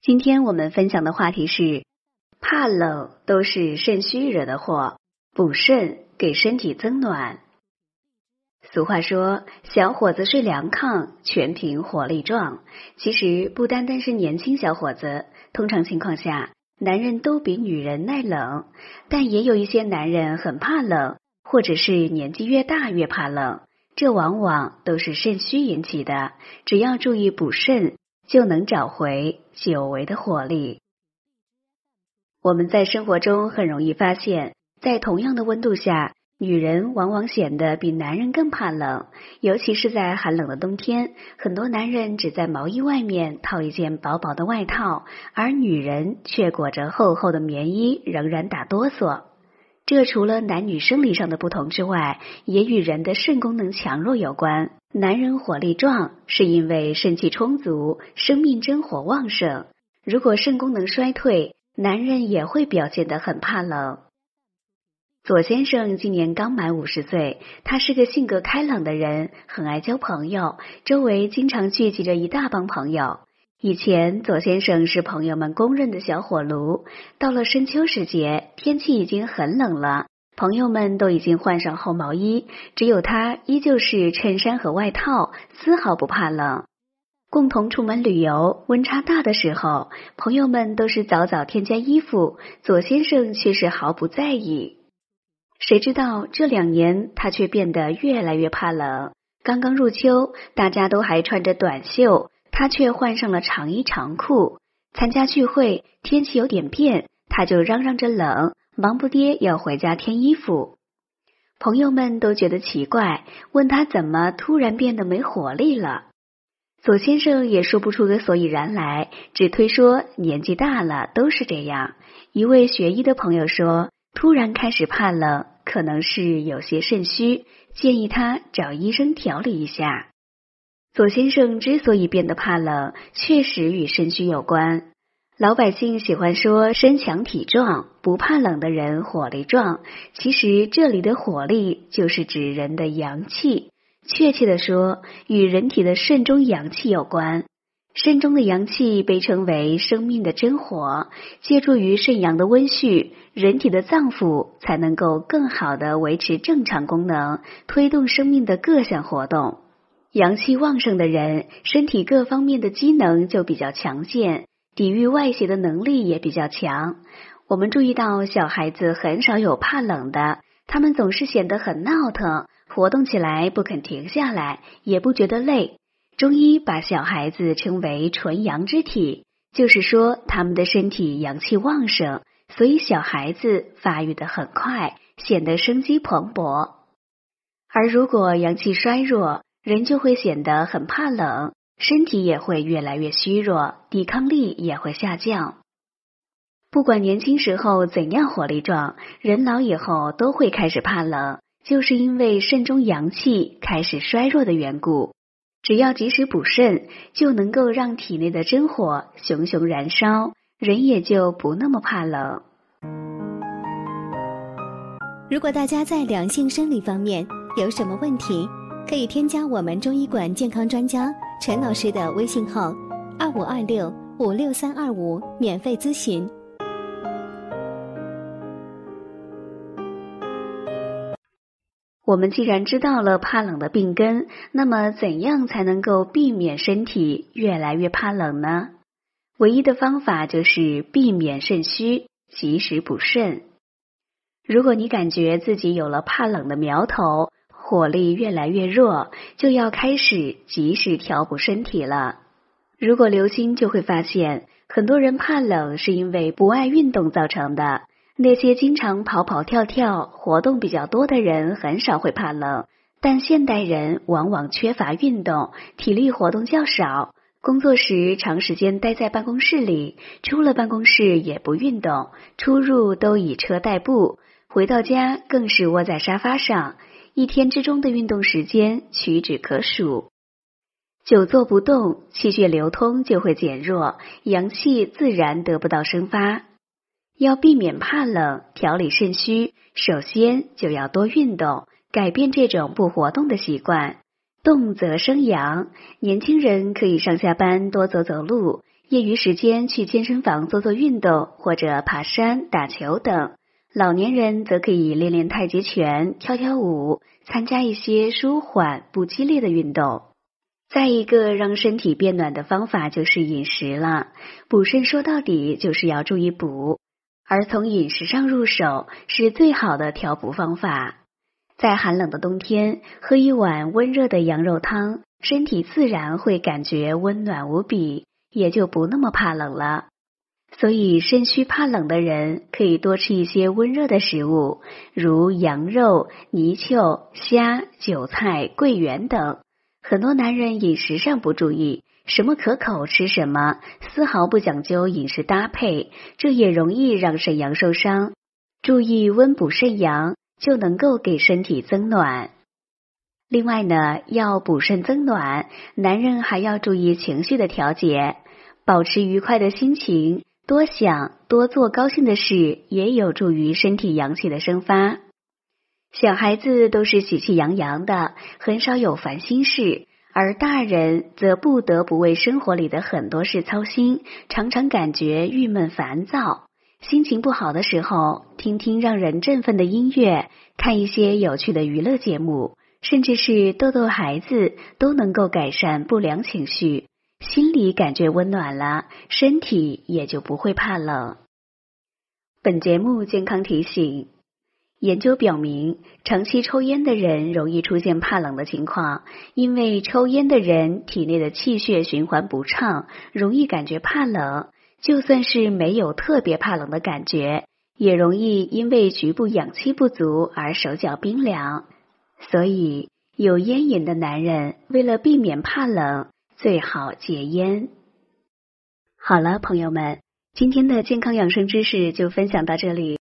今天我们分享的话题是：怕冷都是肾虚惹的祸，补肾给身体增暖。俗话说：“小伙子睡凉炕，全凭火力壮。”其实不单单是年轻小伙子，通常情况下，男人都比女人耐冷，但也有一些男人很怕冷，或者是年纪越大越怕冷，这往往都是肾虚引起的。只要注意补肾，就能找回久违的活力。我们在生活中很容易发现，在同样的温度下。女人往往显得比男人更怕冷，尤其是在寒冷的冬天，很多男人只在毛衣外面套一件薄薄的外套，而女人却裹着厚厚的棉衣，仍然打哆嗦。这除了男女生理上的不同之外，也与人的肾功能强弱有关。男人火力壮，是因为肾气充足，生命真火旺盛。如果肾功能衰退，男人也会表现得很怕冷。左先生今年刚满五十岁，他是个性格开朗的人，很爱交朋友，周围经常聚集着一大帮朋友。以前，左先生是朋友们公认的小火炉。到了深秋时节，天气已经很冷了，朋友们都已经换上厚毛衣，只有他依旧是衬衫和外套，丝毫不怕冷。共同出门旅游，温差大的时候，朋友们都是早早添加衣服，左先生却是毫不在意。谁知道这两年他却变得越来越怕冷。刚刚入秋，大家都还穿着短袖，他却换上了长衣长裤。参加聚会，天气有点变，他就嚷嚷着冷，忙不迭要回家添衣服。朋友们都觉得奇怪，问他怎么突然变得没活力了。左先生也说不出个所以然来，只推说年纪大了都是这样。一位学医的朋友说。突然开始怕冷，可能是有些肾虚，建议他找医生调理一下。左先生之所以变得怕冷，确实与肾虚有关。老百姓喜欢说身强体壮、不怕冷的人火力壮，其实这里的火力就是指人的阳气，确切的说，与人体的肾中阳气有关。肾中的阳气被称为生命的真火，借助于肾阳的温煦，人体的脏腑才能够更好的维持正常功能，推动生命的各项活动。阳气旺盛的人，身体各方面的机能就比较强健，抵御外邪的能力也比较强。我们注意到，小孩子很少有怕冷的，他们总是显得很闹腾，活动起来不肯停下来，也不觉得累。中医把小孩子称为纯阳之体，就是说他们的身体阳气旺盛，所以小孩子发育的很快，显得生机蓬勃。而如果阳气衰弱，人就会显得很怕冷，身体也会越来越虚弱，抵抗力也会下降。不管年轻时候怎样火力壮，人老以后都会开始怕冷，就是因为肾中阳气开始衰弱的缘故。只要及时补肾，就能够让体内的真火熊熊燃烧，人也就不那么怕冷。如果大家在两性生理方面有什么问题，可以添加我们中医馆健康专家陈老师的微信号：二五二六五六三二五，免费咨询。我们既然知道了怕冷的病根，那么怎样才能够避免身体越来越怕冷呢？唯一的方法就是避免肾虚，及时补肾。如果你感觉自己有了怕冷的苗头，火力越来越弱，就要开始及时调补身体了。如果留心，就会发现很多人怕冷是因为不爱运动造成的。那些经常跑跑跳跳、活动比较多的人，很少会怕冷。但现代人往往缺乏运动，体力活动较少，工作时长时间待在办公室里，出了办公室也不运动，出入都以车代步，回到家更是窝在沙发上，一天之中的运动时间屈指可数。久坐不动，气血流通就会减弱，阳气自然得不到生发。要避免怕冷、调理肾虚，首先就要多运动，改变这种不活动的习惯。动则生阳，年轻人可以上下班多走走路，业余时间去健身房做做运动，或者爬山、打球等；老年人则可以练练太极拳、跳跳舞，参加一些舒缓不激烈的运动。再一个让身体变暖的方法就是饮食了。补肾说到底就是要注意补，而从饮食上入手是最好的调补方法。在寒冷的冬天，喝一碗温热的羊肉汤，身体自然会感觉温暖无比，也就不那么怕冷了。所以，肾虚怕冷的人可以多吃一些温热的食物，如羊肉、泥鳅、虾、韭菜、桂圆等。很多男人饮食上不注意，什么可口吃什么，丝毫不讲究饮食搭配，这也容易让肾阳受伤。注意温补肾阳。就能够给身体增暖。另外呢，要补肾增暖，男人还要注意情绪的调节，保持愉快的心情，多想多做高兴的事，也有助于身体阳气的生发。小孩子都是喜气洋洋的，很少有烦心事，而大人则不得不为生活里的很多事操心，常常感觉郁闷烦躁。心情不好的时候，听听让人振奋的音乐，看一些有趣的娱乐节目，甚至是逗逗孩子，都能够改善不良情绪，心里感觉温暖了，身体也就不会怕冷。本节目健康提醒：研究表明，长期抽烟的人容易出现怕冷的情况，因为抽烟的人体内的气血循环不畅，容易感觉怕冷。就算是没有特别怕冷的感觉，也容易因为局部氧气不足而手脚冰凉。所以，有烟瘾的男人为了避免怕冷，最好戒烟。好了，朋友们，今天的健康养生知识就分享到这里。